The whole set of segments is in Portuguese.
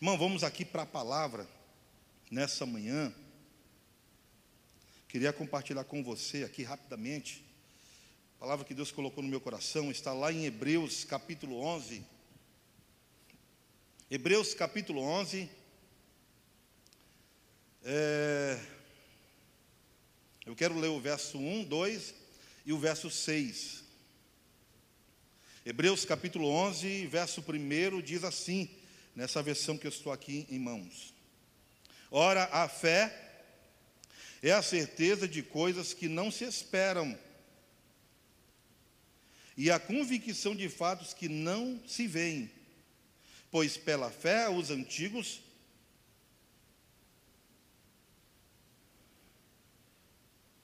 Irmão, vamos aqui para a palavra nessa manhã. Queria compartilhar com você aqui rapidamente. A palavra que Deus colocou no meu coração está lá em Hebreus capítulo 11. Hebreus capítulo 11. É, eu quero ler o verso 1, 2 e o verso 6. Hebreus capítulo 11, verso 1 diz assim, nessa versão que eu estou aqui em mãos. Ora, a fé é a certeza de coisas que não se esperam e a convicção de fatos que não se veem, pois pela fé os antigos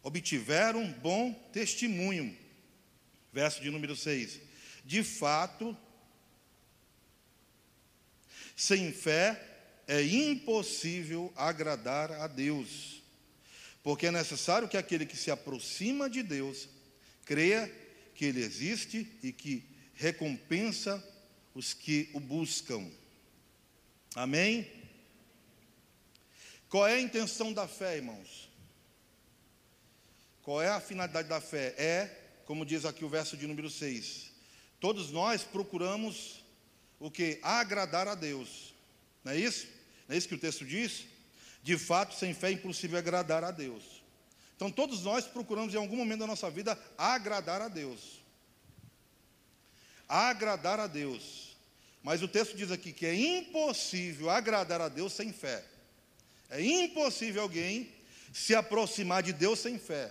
obtiveram bom testemunho. Verso de número 6. De fato, sem fé é impossível agradar a Deus, porque é necessário que aquele que se aproxima de Deus creia que Ele existe e que recompensa os que o buscam. Amém? Qual é a intenção da fé, irmãos? Qual é a finalidade da fé? É, como diz aqui o verso de número 6, todos nós procuramos o que? Agradar a Deus. Não é isso? Não é isso que o texto diz? De fato, sem fé é impossível agradar a Deus. Então, todos nós procuramos em algum momento da nossa vida agradar a Deus. Agradar a Deus. Mas o texto diz aqui que é impossível agradar a Deus sem fé. É impossível alguém se aproximar de Deus sem fé.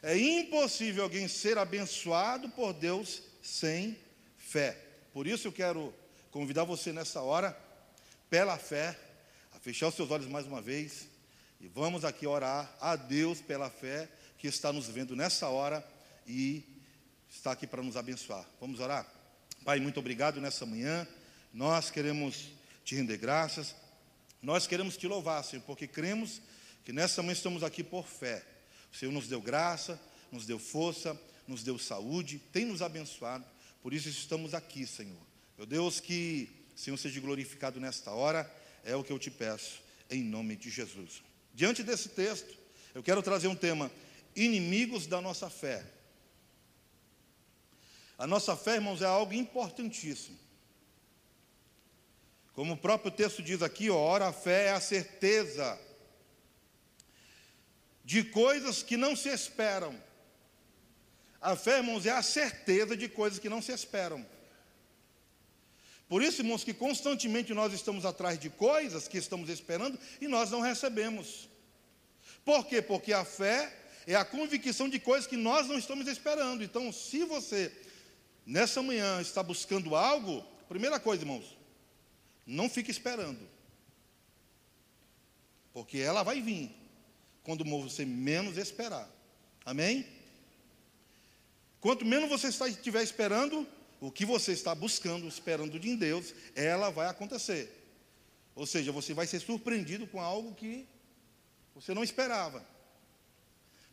É impossível alguém ser abençoado por Deus sem fé. Por isso eu quero convidar você nessa hora, pela fé, a fechar os seus olhos mais uma vez e vamos aqui orar a Deus pela fé que está nos vendo nessa hora e está aqui para nos abençoar. Vamos orar? Pai, muito obrigado nessa manhã. Nós queremos te render graças. Nós queremos te louvar, Senhor, porque cremos que nessa manhã estamos aqui por fé. O Senhor nos deu graça, nos deu força, nos deu saúde, tem nos abençoado. Por isso estamos aqui, Senhor. Meu Deus, que Senhor seja glorificado nesta hora, é o que eu te peço, em nome de Jesus. Diante desse texto, eu quero trazer um tema: inimigos da nossa fé. A nossa fé, irmãos, é algo importantíssimo. Como o próprio texto diz aqui, ó, ora a fé é a certeza de coisas que não se esperam. A fé, irmãos, é a certeza de coisas que não se esperam. Por isso, irmãos, que constantemente nós estamos atrás de coisas que estamos esperando e nós não recebemos. Por quê? Porque a fé é a convicção de coisas que nós não estamos esperando. Então, se você nessa manhã está buscando algo, primeira coisa, irmãos, não fique esperando. Porque ela vai vir quando você menos esperar. Amém? Quanto menos você estiver esperando, o que você está buscando, esperando de Deus, ela vai acontecer. Ou seja, você vai ser surpreendido com algo que você não esperava.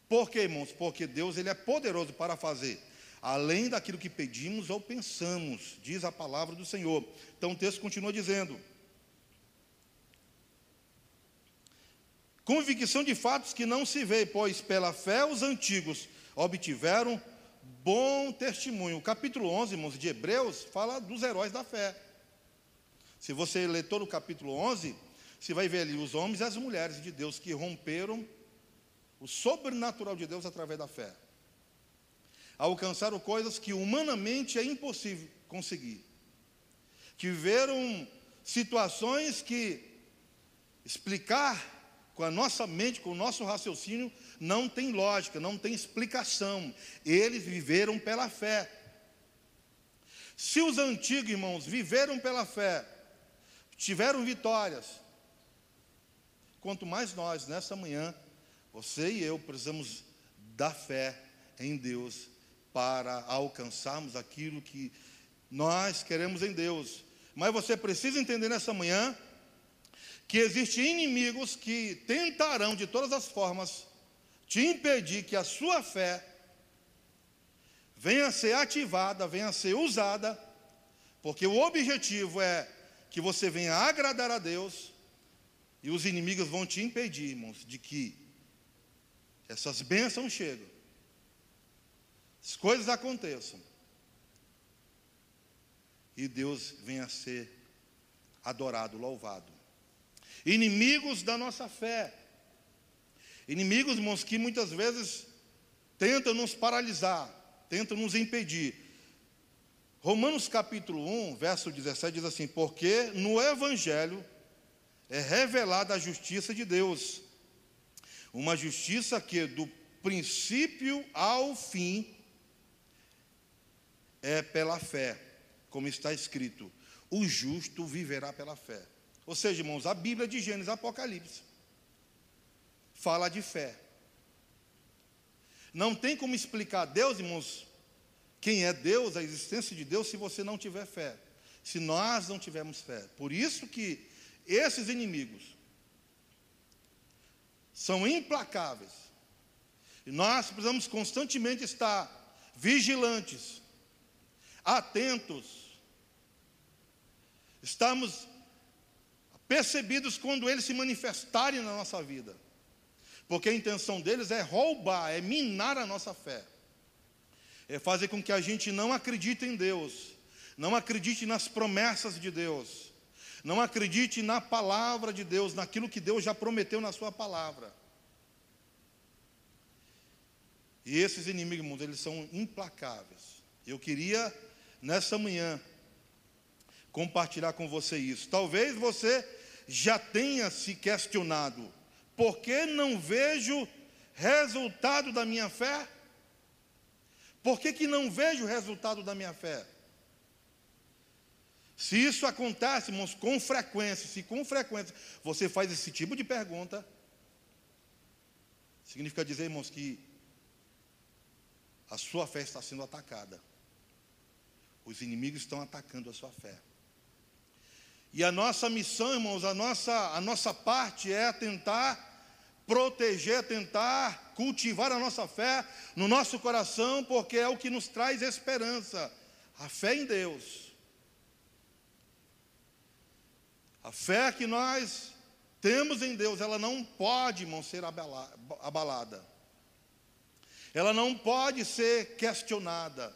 Por quê, irmãos? Porque Deus ele é poderoso para fazer além daquilo que pedimos ou pensamos, diz a palavra do Senhor. Então o texto continua dizendo: Convicção de fatos que não se vê, pois pela fé os antigos obtiveram bom testemunho. O capítulo 11, irmãos, de Hebreus, fala dos heróis da fé. Se você ler todo o capítulo 11, você vai ver ali os homens e as mulheres de Deus que romperam o sobrenatural de Deus através da fé. Alcançaram coisas que humanamente é impossível conseguir. Que viveram situações que explicar com a nossa mente, com o nosso raciocínio, não tem lógica, não tem explicação. Eles viveram pela fé. Se os antigos irmãos viveram pela fé, tiveram vitórias, quanto mais nós, nessa manhã, você e eu precisamos da fé em Deus para alcançarmos aquilo que nós queremos em Deus. Mas você precisa entender nessa manhã que existem inimigos que tentarão de todas as formas te impedir que a sua fé venha a ser ativada, venha a ser usada, porque o objetivo é que você venha agradar a Deus e os inimigos vão te impedir, irmãos, de que essas bênçãos cheguem, as coisas aconteçam e Deus venha a ser adorado, louvado. Inimigos da nossa fé, inimigos, irmãos, que muitas vezes tentam nos paralisar, tentam nos impedir. Romanos capítulo 1, verso 17 diz assim: Porque no Evangelho é revelada a justiça de Deus, uma justiça que do princípio ao fim é pela fé, como está escrito: o justo viverá pela fé. Ou seja, irmãos, a Bíblia de Gênesis Apocalipse fala de fé. Não tem como explicar Deus, irmãos, quem é Deus, a existência de Deus, se você não tiver fé. Se nós não tivermos fé. Por isso que esses inimigos são implacáveis. E nós precisamos constantemente estar vigilantes, atentos. Estamos percebidos quando eles se manifestarem na nossa vida. Porque a intenção deles é roubar, é minar a nossa fé é fazer com que a gente não acredite em Deus, não acredite nas promessas de Deus, não acredite na palavra de Deus, naquilo que Deus já prometeu na Sua palavra. E esses inimigos, eles são implacáveis. Eu queria, nessa manhã, compartilhar com você isso. Talvez você já tenha se questionado: por que não vejo resultado da minha fé? Por que, que não vejo resultado da minha fé? Se isso acontece, irmãos, com frequência, se com frequência você faz esse tipo de pergunta, significa dizer, irmãos, que a sua fé está sendo atacada. Os inimigos estão atacando a sua fé. E a nossa missão, irmãos, a nossa, a nossa parte é tentar proteger, tentar cultivar a nossa fé no nosso coração, porque é o que nos traz esperança, a fé em Deus. A fé que nós temos em Deus, ela não pode, irmão, ser abalada. Ela não pode ser questionada.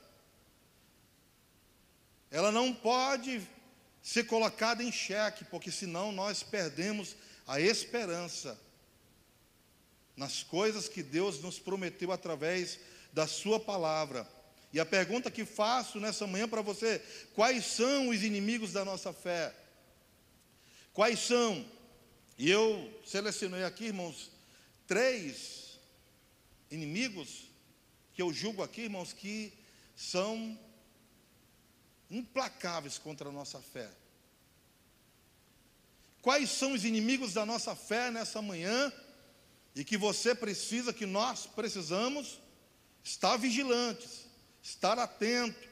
Ela não pode ser colocada em xeque, porque senão nós perdemos a esperança nas coisas que Deus nos prometeu através da Sua palavra. E a pergunta que faço nessa manhã para você: quais são os inimigos da nossa fé? Quais são? E eu selecionei aqui, irmãos, três inimigos que eu julgo aqui, irmãos, que são implacáveis contra a nossa fé. Quais são os inimigos da nossa fé nessa manhã? E que você precisa, que nós precisamos estar vigilantes, estar atento,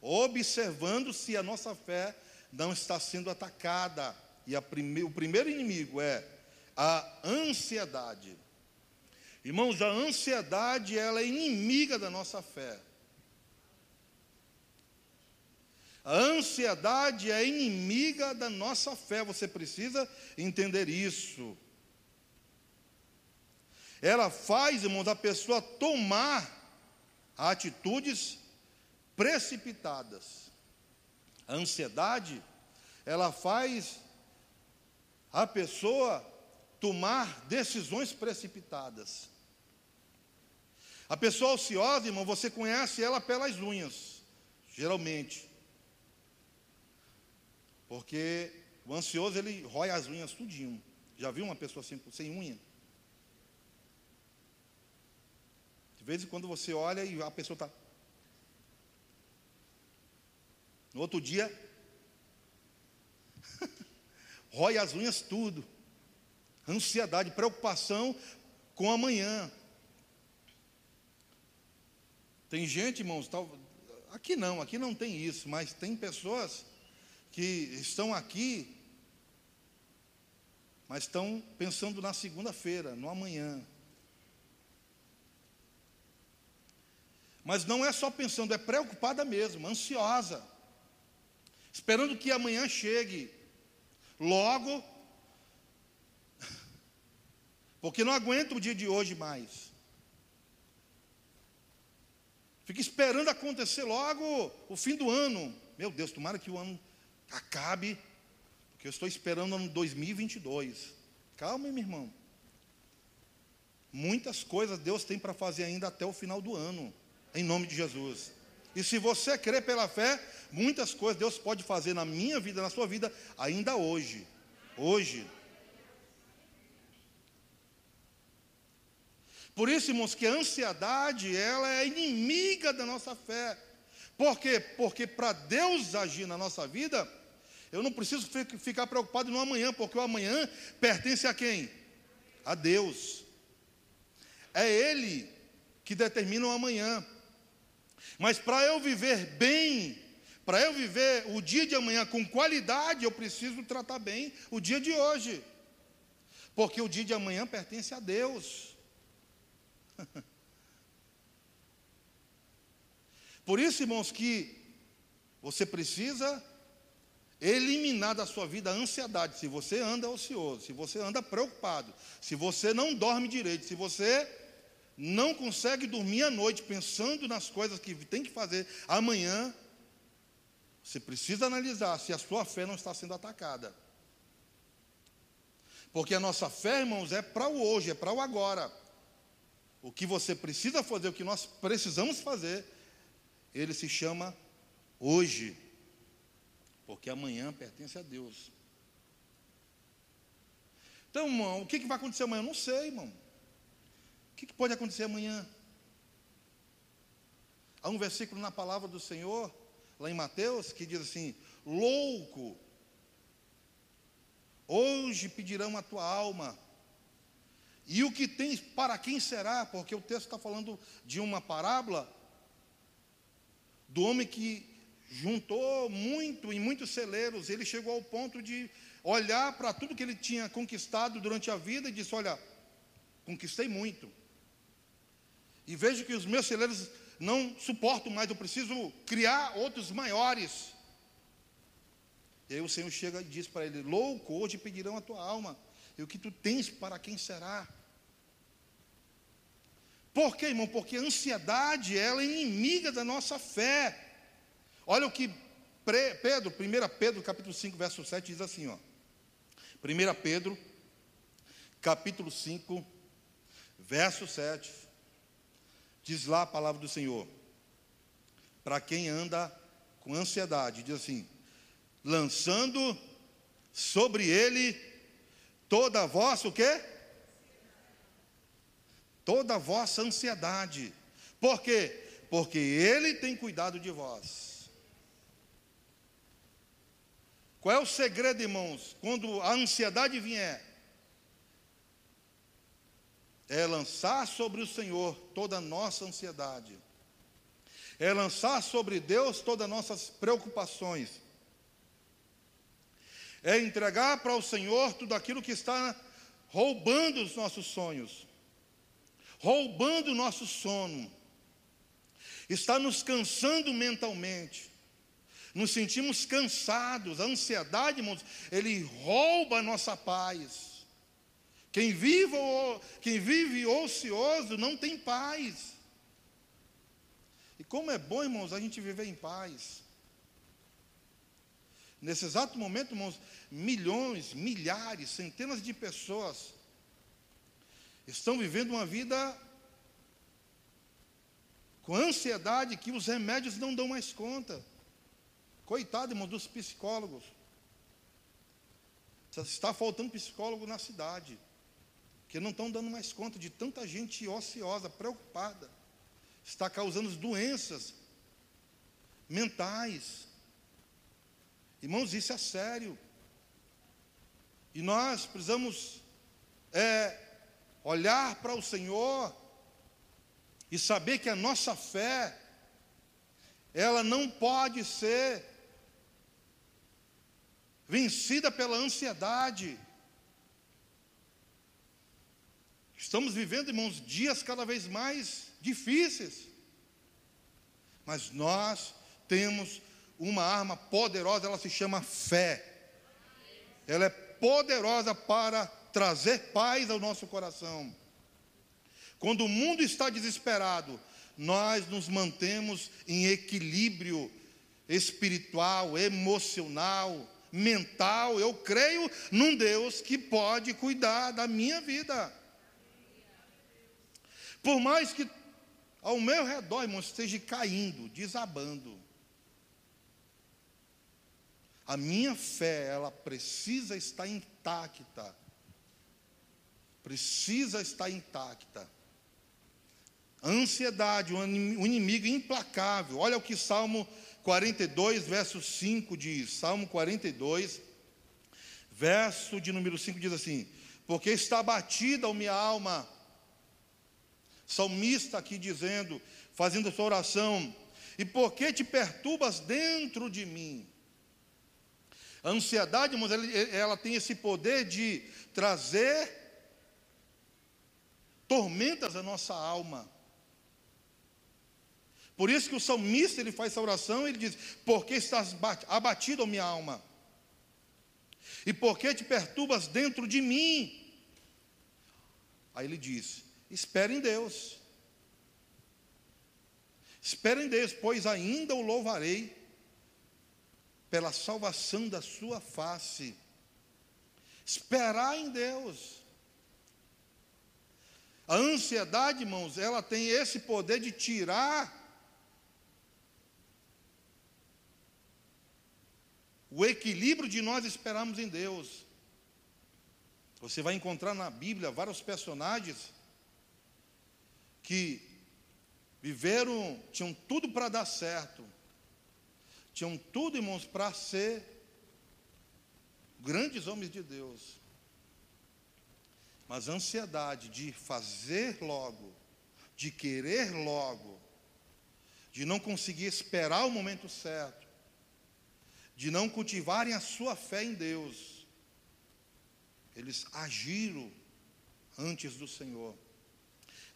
observando se a nossa fé não está sendo atacada. E prime, o primeiro inimigo é a ansiedade. Irmãos, a ansiedade ela é inimiga da nossa fé. A ansiedade é inimiga da nossa fé, você precisa entender isso ela faz, irmãos, a pessoa tomar atitudes precipitadas. A ansiedade, ela faz a pessoa tomar decisões precipitadas. A pessoa ociosa, irmão, você conhece ela pelas unhas, geralmente. Porque o ansioso, ele rói as unhas tudinho. Já viu uma pessoa assim, sem unha? De vez em quando você olha e a pessoa está. No outro dia, rói as unhas tudo. Ansiedade, preocupação com amanhã. Tem gente, irmãos, tal, aqui não, aqui não tem isso, mas tem pessoas que estão aqui, mas estão pensando na segunda-feira, no amanhã. Mas não é só pensando, é preocupada mesmo, ansiosa. esperando que amanhã chegue. Logo, porque não aguento o dia de hoje mais. Fica esperando acontecer logo o fim do ano. Meu Deus, tomara que o ano acabe, porque eu estou esperando ano 2022. Calma, meu irmão. Muitas coisas Deus tem para fazer ainda até o final do ano, em nome de Jesus. E se você crê pela fé, muitas coisas Deus pode fazer na minha vida, na sua vida, ainda hoje. Hoje. Por isso, irmãos, que a ansiedade, ela é inimiga da nossa fé. Por quê? Porque para Deus agir na nossa vida, eu não preciso ficar preocupado no amanhã, porque o amanhã pertence a quem? A Deus. É Ele que determina o amanhã. Mas para eu viver bem, para eu viver o dia de amanhã com qualidade, eu preciso tratar bem o dia de hoje. Porque o dia de amanhã pertence a Deus. Por isso, irmãos, que você precisa eliminar da sua vida a ansiedade. Se você anda ocioso, se você anda preocupado, se você não dorme direito, se você não consegue dormir à noite pensando nas coisas que tem que fazer amanhã, você precisa analisar se a sua fé não está sendo atacada. Porque a nossa fé, irmãos, é para o hoje, é para o agora. O que você precisa fazer, o que nós precisamos fazer, ele se chama hoje. Porque amanhã pertence a Deus. Então, irmão, o que, vai acontecer amanhã? Eu não sei, irmão. O que, que pode acontecer amanhã? Há um versículo na palavra do Senhor, lá em Mateus, que diz assim: Louco, hoje pedirão a tua alma, e o que tens, para quem será? Porque o texto está falando de uma parábola do homem que juntou muito em muitos celeiros. Ele chegou ao ponto de olhar para tudo que ele tinha conquistado durante a vida e disse: Olha, conquistei muito. E vejo que os meus celeiros não suportam mais, eu preciso criar outros maiores. E aí o Senhor chega e diz para ele: Louco, hoje pedirão a tua alma. E o que tu tens para quem será? Por quê, irmão? Porque a ansiedade ela é inimiga da nossa fé. Olha o que Pedro, 1 Pedro, capítulo 5, verso 7, diz assim, ó. 1 Pedro, capítulo 5, verso 7, diz lá a palavra do Senhor. Para quem anda com ansiedade, diz assim: lançando sobre ele toda a vossa o quê? Toda a vossa ansiedade. Por quê? Porque Ele tem cuidado de vós. Qual é o segredo, irmãos? Quando a ansiedade vier, é lançar sobre o Senhor toda a nossa ansiedade, é lançar sobre Deus todas as nossas preocupações, é entregar para o Senhor tudo aquilo que está roubando os nossos sonhos, roubando o nosso sono, está nos cansando mentalmente, nos sentimos cansados, a ansiedade, irmãos, ele rouba a nossa paz. Quem vive, quem vive ocioso não tem paz. E como é bom, irmãos, a gente viver em paz. Nesse exato momento, irmãos, milhões, milhares, centenas de pessoas estão vivendo uma vida com ansiedade que os remédios não dão mais conta. Coitado, irmão, dos psicólogos. Está faltando psicólogo na cidade, que não estão dando mais conta de tanta gente ociosa, preocupada. Está causando doenças mentais. Irmãos, isso é sério. E nós precisamos é, olhar para o Senhor e saber que a nossa fé, ela não pode ser vencida pela ansiedade. Estamos vivendo, irmãos, dias cada vez mais difíceis, mas nós temos uma arma poderosa, ela se chama fé. Ela é poderosa para trazer paz ao nosso coração. Quando o mundo está desesperado, nós nos mantemos em equilíbrio espiritual, emocional, mental. Eu creio num Deus que pode cuidar da minha vida. Por mais que ao meu redor, irmão, esteja caindo, desabando. A minha fé, ela precisa estar intacta. Precisa estar intacta. A ansiedade, um inimigo implacável. Olha o que Salmo 42, verso 5 diz. Salmo 42, verso de número 5 diz assim: Porque está batida a minha alma. Salmista aqui dizendo, fazendo sua oração, e por que te perturbas dentro de mim? A ansiedade, irmãos, ela, ela tem esse poder de trazer tormentas à nossa alma. Por isso que o salmista ele faz essa oração, ele diz: Por que estás abatido, minha alma? E por que te perturbas dentro de mim? Aí ele diz: Espere em Deus. Espere em Deus, pois ainda o louvarei pela salvação da sua face. Esperar em Deus. A ansiedade, irmãos, ela tem esse poder de tirar o equilíbrio de nós esperarmos em Deus. Você vai encontrar na Bíblia vários personagens que viveram, tinham tudo para dar certo, tinham tudo, irmãos, para ser grandes homens de Deus. Mas a ansiedade de fazer logo, de querer logo, de não conseguir esperar o momento certo, de não cultivarem a sua fé em Deus, eles agiram antes do Senhor.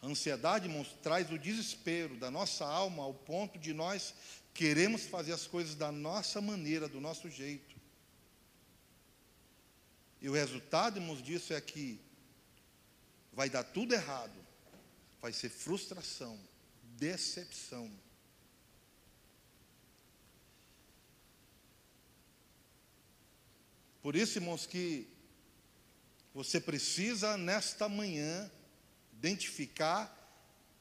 A ansiedade, irmãos, traz o desespero da nossa alma ao ponto de nós queremos fazer as coisas da nossa maneira, do nosso jeito. E o resultado, irmãos, disso é que vai dar tudo errado, vai ser frustração, decepção. Por isso, irmãos, que você precisa, nesta manhã, identificar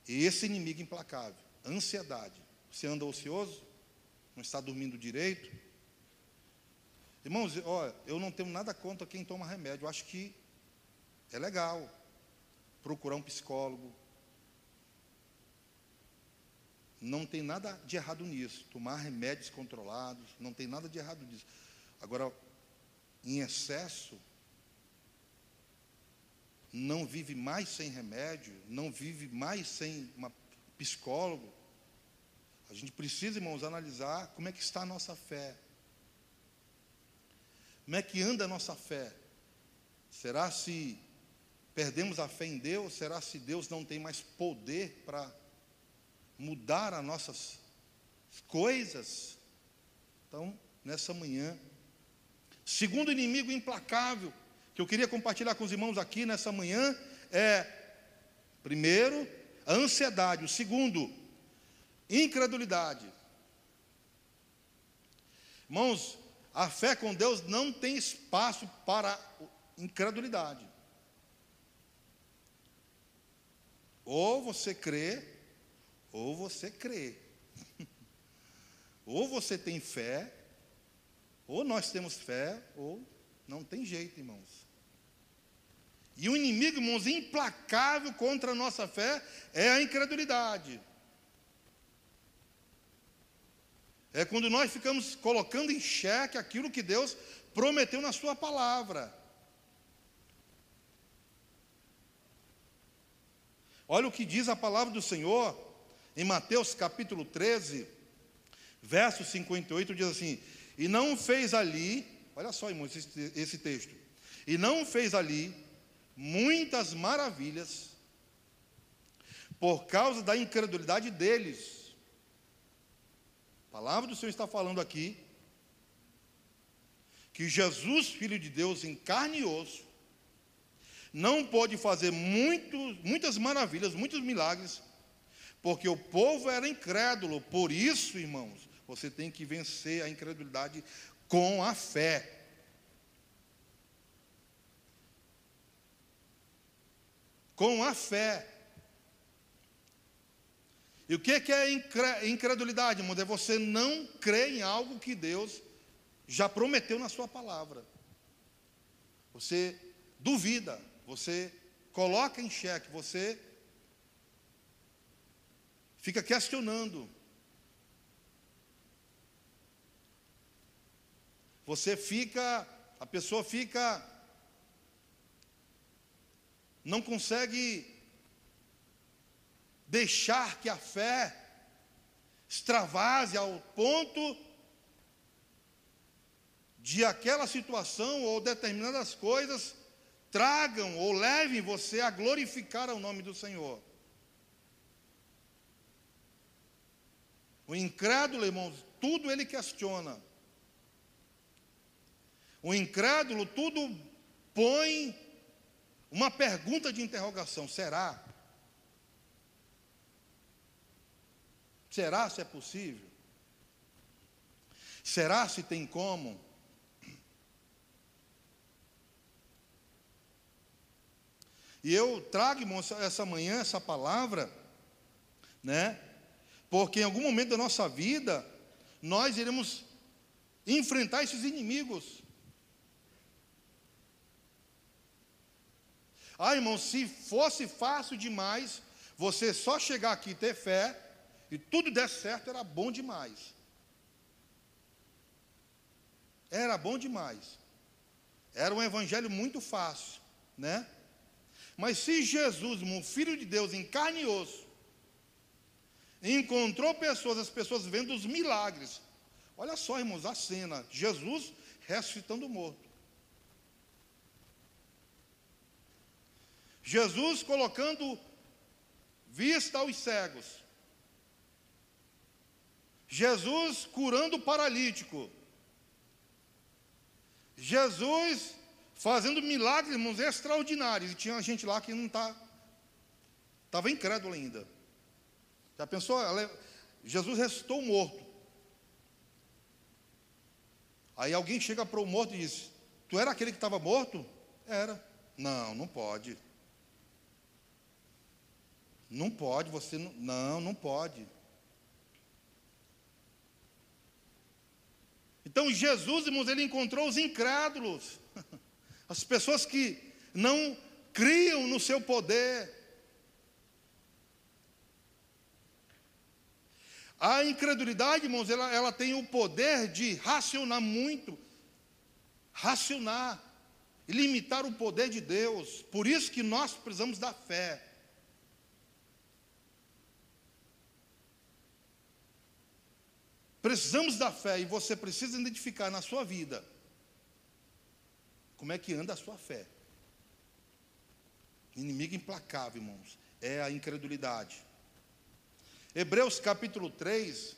esse inimigo implacável, ansiedade. Você anda ocioso? Não está dormindo direito? Irmãos, ó, eu não tenho nada contra quem toma remédio. Eu acho que é legal procurar um psicólogo. Não tem nada de errado nisso. Tomar remédios controlados, não tem nada de errado nisso. Agora, em excesso, não vive mais sem remédio, não vive mais sem uma psicólogo. A gente precisa, irmãos, analisar como é que está a nossa fé. Como é que anda a nossa fé? Será se perdemos a fé em Deus? Será se Deus não tem mais poder para mudar as nossas coisas? Então, nessa manhã, Segundo inimigo implacável, que eu queria compartilhar com os irmãos aqui nessa manhã, é, primeiro, a ansiedade. O segundo, incredulidade. Irmãos, a fé com Deus não tem espaço para incredulidade. Ou você crê, ou você crê. ou você tem fé, ou nós temos fé, ou não tem jeito, irmãos. E o inimigo, irmãos, implacável contra a nossa fé é a incredulidade. É quando nós ficamos colocando em xeque aquilo que Deus prometeu na Sua palavra. Olha o que diz a palavra do Senhor em Mateus capítulo 13, verso 58, diz assim: e não fez ali, olha só, irmãos, esse, esse texto. E não fez ali muitas maravilhas por causa da incredulidade deles. A palavra do Senhor está falando aqui que Jesus, Filho de Deus, em carne e osso, não pôde fazer muito, muitas maravilhas, muitos milagres, porque o povo era incrédulo. Por isso, irmãos, você tem que vencer a incredulidade com a fé. Com a fé. E o que é incredulidade, irmãos? É você não crer em algo que Deus já prometeu na sua palavra. Você duvida, você coloca em xeque, você fica questionando. Você fica, a pessoa fica, não consegue deixar que a fé extravase ao ponto de aquela situação ou determinadas coisas tragam ou levem você a glorificar o nome do Senhor. O incrédulo, irmãos, tudo ele questiona. O incrédulo tudo põe uma pergunta de interrogação: será? Será se é possível? Será se tem como? E eu trago, irmãos, essa manhã essa palavra, né? Porque em algum momento da nossa vida, nós iremos enfrentar esses inimigos. Ah, irmão, se fosse fácil demais, você só chegar aqui e ter fé, e tudo der certo, era bom demais. Era bom demais. Era um evangelho muito fácil, né? Mas se Jesus, um filho de Deus em carne e osso, encontrou pessoas, as pessoas vendo os milagres. Olha só, irmãos, a cena: Jesus ressuscitando o morto. Jesus colocando vista aos cegos. Jesus curando o paralítico. Jesus fazendo milagres, irmãos, extraordinários. E tinha gente lá que não está, estava incrédulo ainda. Já pensou? Jesus ressuscitou o morto. Aí alguém chega para o morto e diz: Tu era aquele que estava morto? Era. Não, não pode. Não pode, você não. Não, não pode. Então Jesus, irmãos, ele encontrou os incrédulos. As pessoas que não criam no seu poder. A incredulidade, irmãos, ela, ela tem o poder de racionar muito, racionar, limitar o poder de Deus. Por isso que nós precisamos da fé. Precisamos da fé e você precisa identificar na sua vida como é que anda a sua fé. Inimigo implacável, irmãos, é a incredulidade. Hebreus capítulo 3,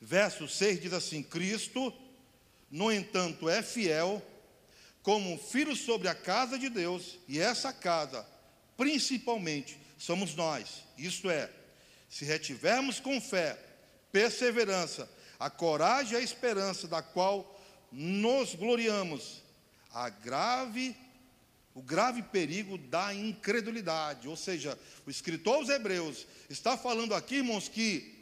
verso 6 diz assim: Cristo, no entanto, é fiel como filho sobre a casa de Deus, e essa casa, principalmente, somos nós. Isto é, se retivermos com fé, perseverança, a coragem e a esperança da qual nos gloriamos, a grave, o grave perigo da incredulidade. Ou seja, o escritor aos Hebreus está falando aqui, irmãos, que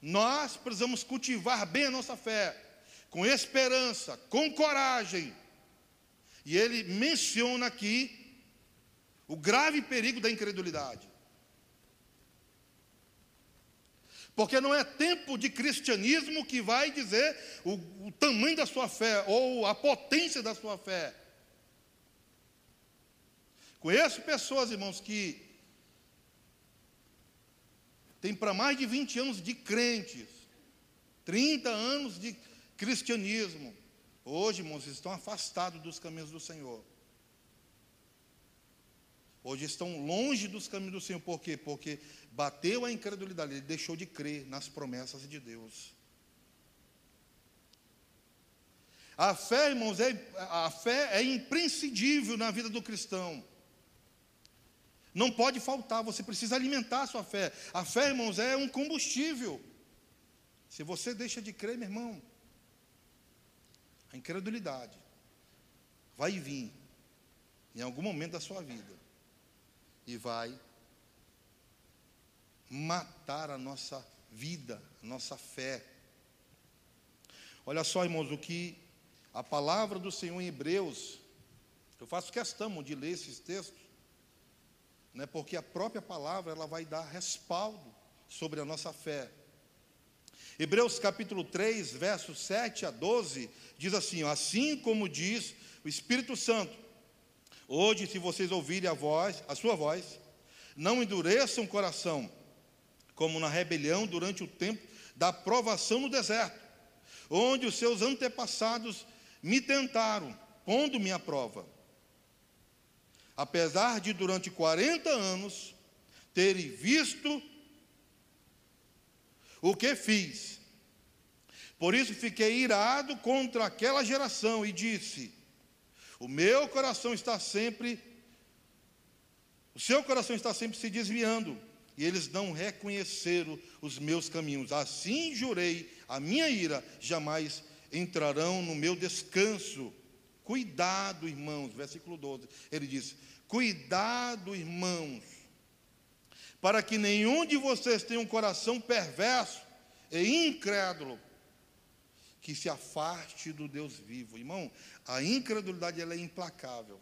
nós precisamos cultivar bem a nossa fé, com esperança, com coragem. E ele menciona aqui o grave perigo da incredulidade. Porque não é tempo de cristianismo que vai dizer o, o tamanho da sua fé ou a potência da sua fé. Conheço pessoas, irmãos, que têm para mais de 20 anos de crentes, 30 anos de cristianismo. Hoje, irmãos, estão afastados dos caminhos do Senhor. Hoje estão longe dos caminhos do Senhor. Por quê? Porque bateu a incredulidade, ele deixou de crer nas promessas de Deus. A fé, irmãos, é, a fé é imprescindível na vida do cristão. Não pode faltar, você precisa alimentar a sua fé. A fé, irmãos, é um combustível. Se você deixa de crer, meu irmão, a incredulidade vai vir em algum momento da sua vida e vai matar a nossa vida, a nossa fé. Olha só, irmãos, o que a palavra do Senhor em Hebreus, eu faço questão de ler esses textos, né, porque a própria palavra ela vai dar respaldo sobre a nossa fé. Hebreus capítulo 3, versos 7 a 12, diz assim: Assim como diz o Espírito Santo, hoje, se vocês ouvirem a voz, a sua voz, não endureçam o coração, como na rebelião durante o tempo da provação no deserto, onde os seus antepassados me tentaram, pondo-me à prova. Apesar de durante 40 anos terem visto o que fiz. Por isso fiquei irado contra aquela geração e disse: O meu coração está sempre, o seu coração está sempre se desviando e eles não reconheceram os meus caminhos. Assim jurei, a minha ira jamais entrarão no meu descanso. Cuidado, irmãos, versículo 12. Ele diz: Cuidado, irmãos, para que nenhum de vocês tenha um coração perverso e incrédulo, que se afaste do Deus vivo. Irmão, a incredulidade ela é implacável.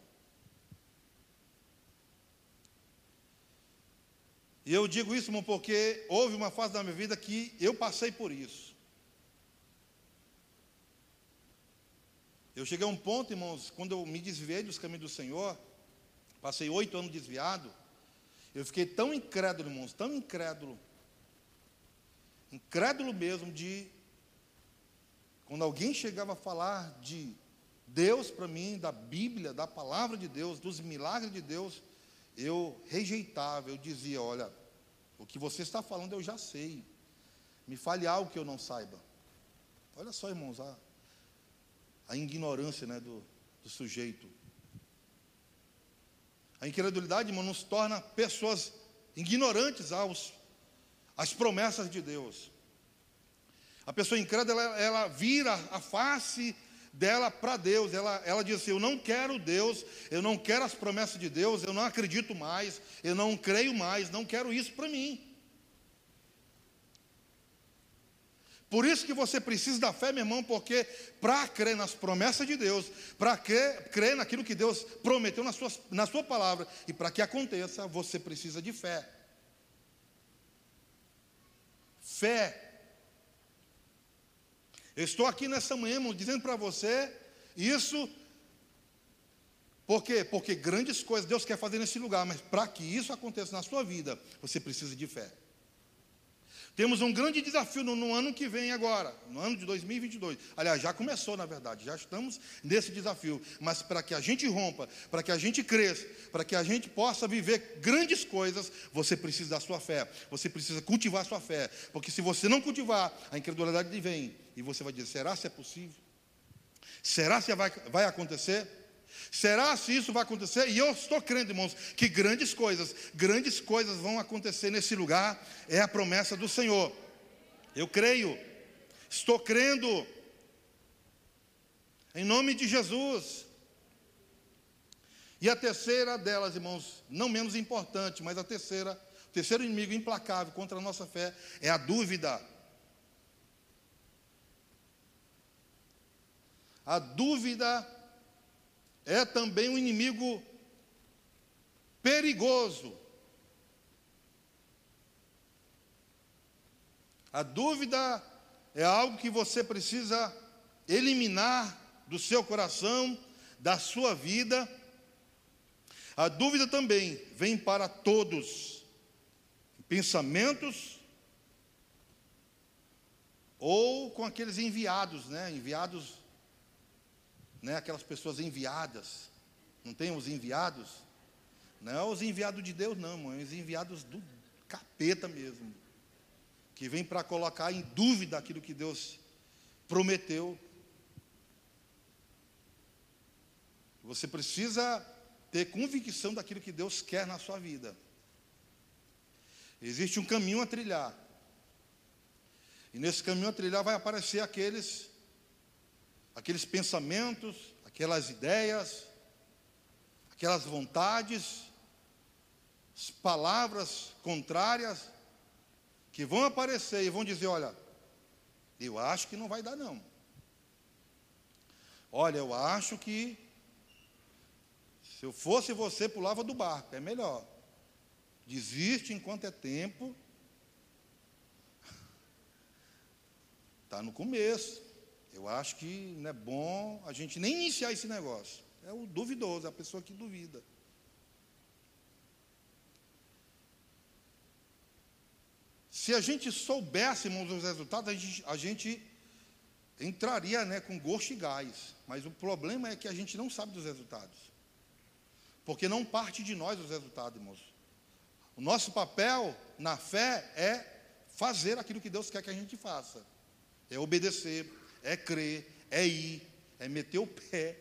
E eu digo isso, irmão, porque houve uma fase da minha vida que eu passei por isso. Eu cheguei a um ponto, irmãos, quando eu me desviei dos caminhos do Senhor, passei oito anos desviado, eu fiquei tão incrédulo, irmãos, tão incrédulo, incrédulo mesmo, de quando alguém chegava a falar de Deus para mim, da Bíblia, da palavra de Deus, dos milagres de Deus, eu rejeitava, eu dizia: olha, o que você está falando eu já sei, me fale algo que eu não saiba. Olha só, irmãos, a, a ignorância né, do, do sujeito. A incredulidade, irmão, nos torna pessoas ignorantes aos, às promessas de Deus. A pessoa incrédula, ela, ela vira a face dela para Deus. Ela, ela diz assim: Eu não quero Deus, eu não quero as promessas de Deus, eu não acredito mais, eu não creio mais, não quero isso para mim. Por isso que você precisa da fé, meu irmão, porque para crer nas promessas de Deus, para crer, crer naquilo que Deus prometeu na sua, na sua palavra, e para que aconteça, você precisa de fé. Fé eu estou aqui nessa manhã, dizendo para você isso. Por quê? Porque grandes coisas Deus quer fazer nesse lugar, mas para que isso aconteça na sua vida, você precisa de fé. Temos um grande desafio no, no, ano que vem agora, no ano de 2022. Aliás, já começou, na verdade, já estamos nesse desafio. Mas para que a gente rompa, para que a gente cresça, para que a gente possa viver grandes coisas, você precisa da sua fé. Você precisa cultivar a sua fé. Porque se você não cultivar, a incredulidade vem. E você vai dizer: será se é possível? Será se vai, vai acontecer? Será se isso vai acontecer? E eu estou crendo, irmãos, que grandes coisas, grandes coisas vão acontecer nesse lugar, é a promessa do Senhor. Eu creio, estou crendo, em nome de Jesus. E a terceira delas, irmãos, não menos importante, mas a terceira, o terceiro inimigo implacável contra a nossa fé é a dúvida. A dúvida é também um inimigo perigoso. A dúvida é algo que você precisa eliminar do seu coração, da sua vida. A dúvida também vem para todos, pensamentos ou com aqueles enviados, né? Enviados né, aquelas pessoas enviadas. Não tem os enviados? Não os enviados de Deus, não, é os enviados do capeta mesmo. Que vem para colocar em dúvida aquilo que Deus prometeu. Você precisa ter convicção daquilo que Deus quer na sua vida. Existe um caminho a trilhar. E nesse caminho a trilhar vai aparecer aqueles aqueles pensamentos, aquelas ideias, aquelas vontades, as palavras contrárias que vão aparecer e vão dizer, olha, eu acho que não vai dar não. Olha, eu acho que se eu fosse você, pulava do barco, é melhor. Desiste enquanto é tempo. Está no começo. Eu acho que não é bom a gente nem iniciar esse negócio. É o duvidoso, é a pessoa que duvida. Se a gente soubéssemos os resultados, a gente, a gente entraria né, com gosto e gás. Mas o problema é que a gente não sabe dos resultados. Porque não parte de nós os resultados, irmãos. O nosso papel na fé é fazer aquilo que Deus quer que a gente faça. É obedecer, é crer, é ir, é meter o pé,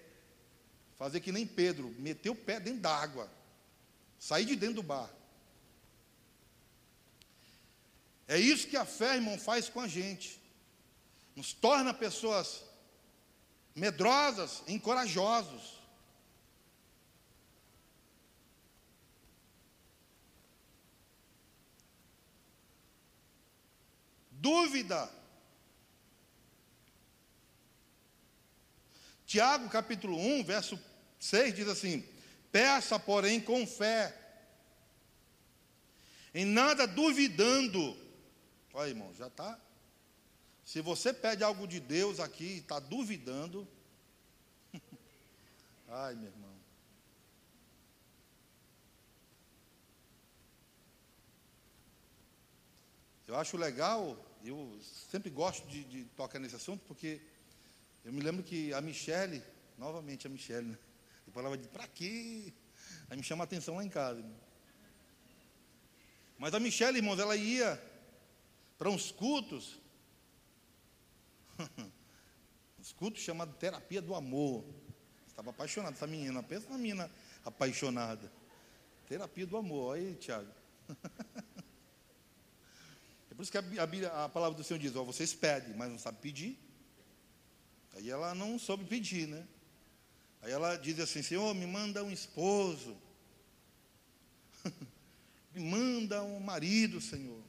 fazer que nem Pedro, meter o pé dentro d'água, sair de dentro do bar. É isso que a fé, irmão, faz com a gente. Nos torna pessoas medrosas, encorajosos. Dúvida Tiago capítulo 1, verso 6 diz assim: Peça, porém, com fé, em nada duvidando. Olha, irmão, já está. Se você pede algo de Deus aqui e está duvidando, ai, meu irmão. Eu acho legal, eu sempre gosto de, de tocar nesse assunto, porque eu me lembro que a Michele, novamente a Michele, né? Depois ela vai dizer, para quê? Aí me chama a atenção lá em casa. Mas a Michele, irmãos, ela ia para uns cultos, uns cultos chamados terapia do amor. Estava apaixonada, essa menina, pensa na menina apaixonada. Terapia do amor, aí, Tiago. É por isso que a, a, a palavra do Senhor diz: ó, vocês pedem, mas não sabem pedir. Aí ela não soube pedir, né? Aí ela diz assim: Senhor, me manda um esposo. me manda um marido, Senhor.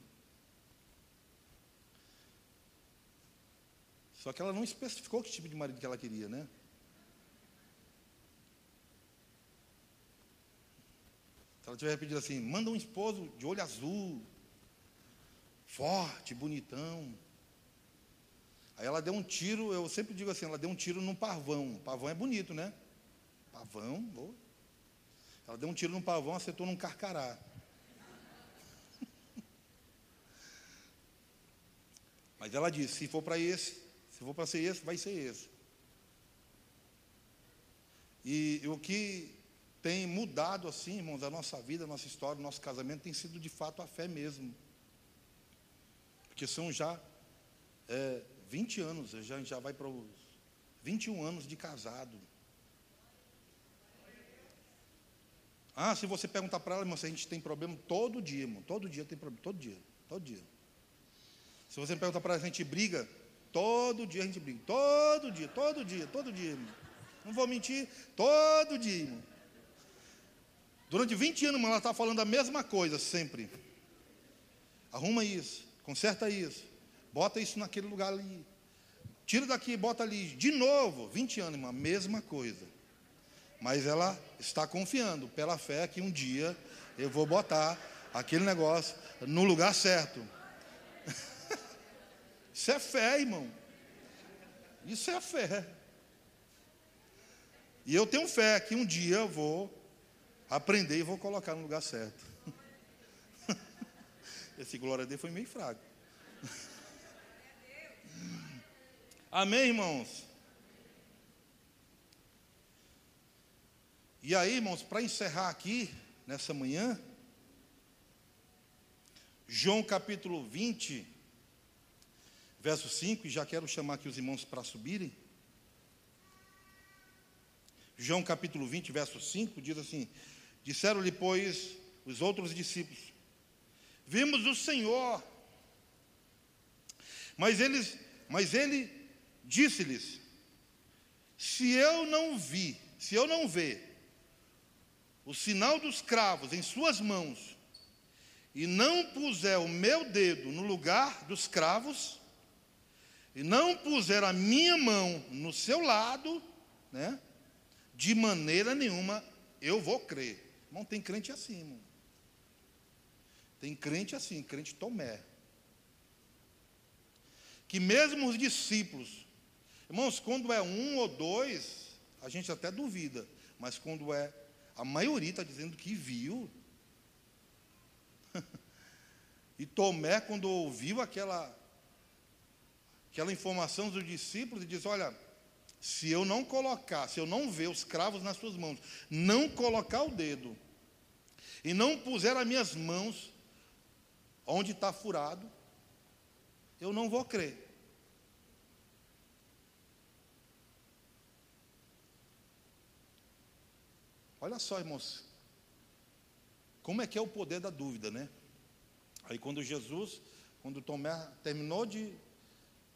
Só que ela não especificou que tipo de marido que ela queria, né? Se ela tiver pedido assim, manda um esposo de olho azul, forte, bonitão. Aí ela deu um tiro, eu sempre digo assim, ela deu um tiro num pavão. Pavão é bonito, né? Pavão, oh. Ela deu um tiro num pavão, acertou num carcará. Mas ela disse, se for para esse, se for para ser esse, vai ser esse. E, e o que tem mudado assim, irmãos, a nossa vida, a nossa história, o nosso casamento tem sido de fato a fé mesmo. Porque são já é, 20 anos, já, já vai para os 21 anos de casado. Ah, se você perguntar para ela, irmão, se a gente tem problema todo dia, irmão, todo dia tem problema, todo dia, todo dia. Se você perguntar para ela a gente briga, todo dia a gente briga, todo dia, todo dia, todo dia, irmão. Não vou mentir, todo dia, irmão. Durante 20 anos, irmão, ela está falando a mesma coisa sempre. Arruma isso, conserta isso, Bota isso naquele lugar ali. Tira daqui, bota ali. De novo, 20 anos, irmã, mesma coisa. Mas ela está confiando pela fé que um dia eu vou botar aquele negócio no lugar certo. Isso é fé, irmão. Isso é fé. E eu tenho fé que um dia eu vou aprender e vou colocar no lugar certo. Esse glória Deus foi meio fraco. Amém, irmãos? E aí, irmãos, para encerrar aqui, nessa manhã, João capítulo 20, verso 5, e já quero chamar aqui os irmãos para subirem. João capítulo 20, verso 5, diz assim: Disseram-lhe, pois, os outros discípulos: Vimos o Senhor. Mas eles, mas ele disse-lhes: Se eu não vi, se eu não ver o sinal dos cravos em suas mãos, e não puser o meu dedo no lugar dos cravos, e não puser a minha mão no seu lado, né? De maneira nenhuma eu vou crer. Irmão, tem crente assim, irmão. Tem crente assim, crente Tomé. Que mesmo os discípulos, irmãos, quando é um ou dois, a gente até duvida, mas quando é a maioria está dizendo que viu. e Tomé, quando ouviu aquela, aquela informação dos discípulos, ele diz: Olha, se eu não colocar, se eu não ver os cravos nas suas mãos, não colocar o dedo, e não puser as minhas mãos onde está furado, eu não vou crer. Olha só, irmãos, como é que é o poder da dúvida, né? Aí quando Jesus, quando Tomé terminou de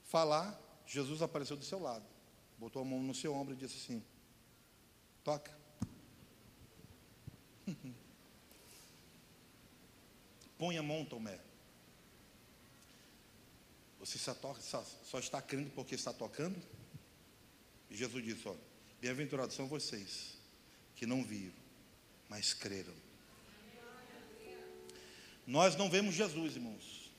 falar, Jesus apareceu do seu lado, botou a mão no seu ombro e disse assim: Toca. Põe a mão, Tomé. Você só, toca, só, só está crendo porque está tocando? E Jesus disse: Olha, bem-aventurados são vocês que não viram, mas creram. Nós não vemos Jesus, irmãos.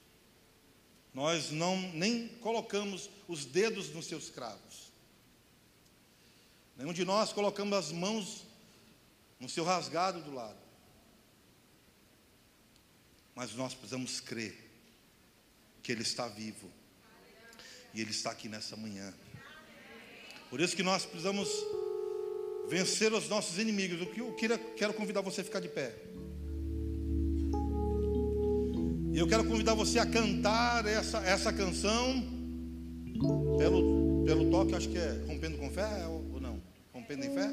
Nós não nem colocamos os dedos nos seus cravos. Nenhum de nós colocamos as mãos no seu rasgado do lado. Mas nós precisamos crer que Ele está vivo. E Ele está aqui nessa manhã. Por isso que nós precisamos vencer os nossos inimigos. O que eu quero, convidar você a ficar de pé. E eu quero convidar você a cantar essa, essa canção pelo, pelo toque, acho que é Rompendo com Fé ou, ou não? Rompendo em Fé?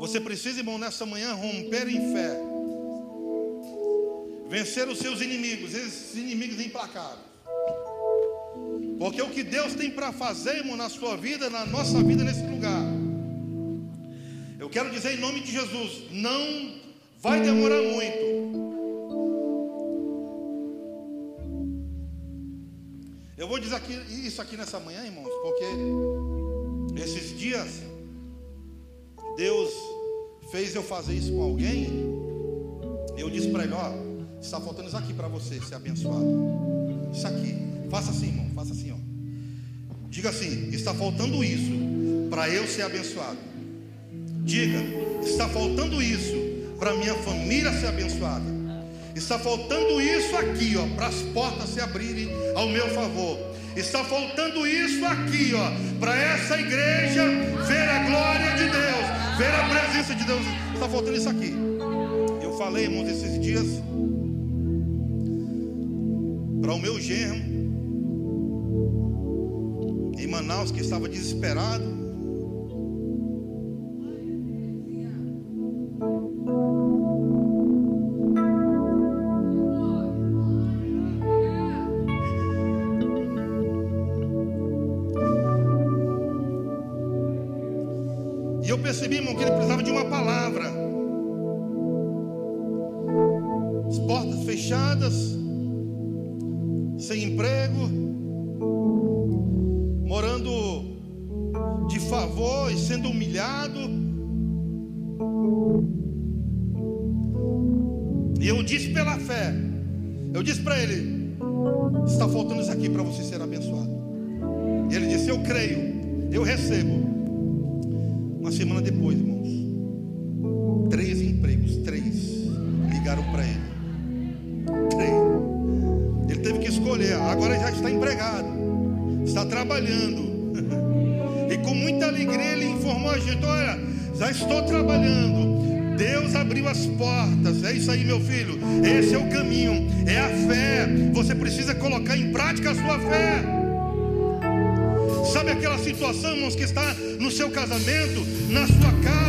Você precisa, irmão, nessa manhã romper em fé. Vencer os seus inimigos, esses inimigos implacáveis. Porque o que Deus tem para fazer, irmão, na sua vida, na nossa vida, nesse lugar. Eu quero dizer em nome de Jesus: não vai demorar muito. Eu vou dizer aqui, isso aqui nessa manhã, irmãos, porque esses dias Deus fez eu fazer isso com alguém. Eu disse para ele: Ó, está faltando isso aqui para você ser abençoado. Isso aqui. Faça assim, irmão, faça assim, ó. Diga assim: está faltando isso para eu ser abençoado. Diga: está faltando isso para minha família ser abençoada. Está faltando isso aqui, ó, para as portas se abrirem ao meu favor. Está faltando isso aqui, ó, para essa igreja ver a glória de Deus, ver a presença de Deus. Está faltando isso aqui. Eu falei, irmãos, esses dias para o meu genro Manaus que estava desesperado. E eu percebi, irmão, que ele precisava de uma palavra. As portas fechadas, sem emprego favor e sendo humilhado. E eu disse pela fé, eu disse para ele: está faltando isso aqui para você ser abençoado. E ele disse: Eu creio, eu recebo. Uma semana depois, irmãos, três empregos, três, ligaram para ele. Três. Ele teve que escolher, agora já está empregado, está trabalhando a gente: olha, já estou trabalhando. Deus abriu as portas. É isso aí, meu filho. Esse é o caminho. É a fé. Você precisa colocar em prática a sua fé. Sabe aquela situação, irmãos, que está no seu casamento, na sua casa,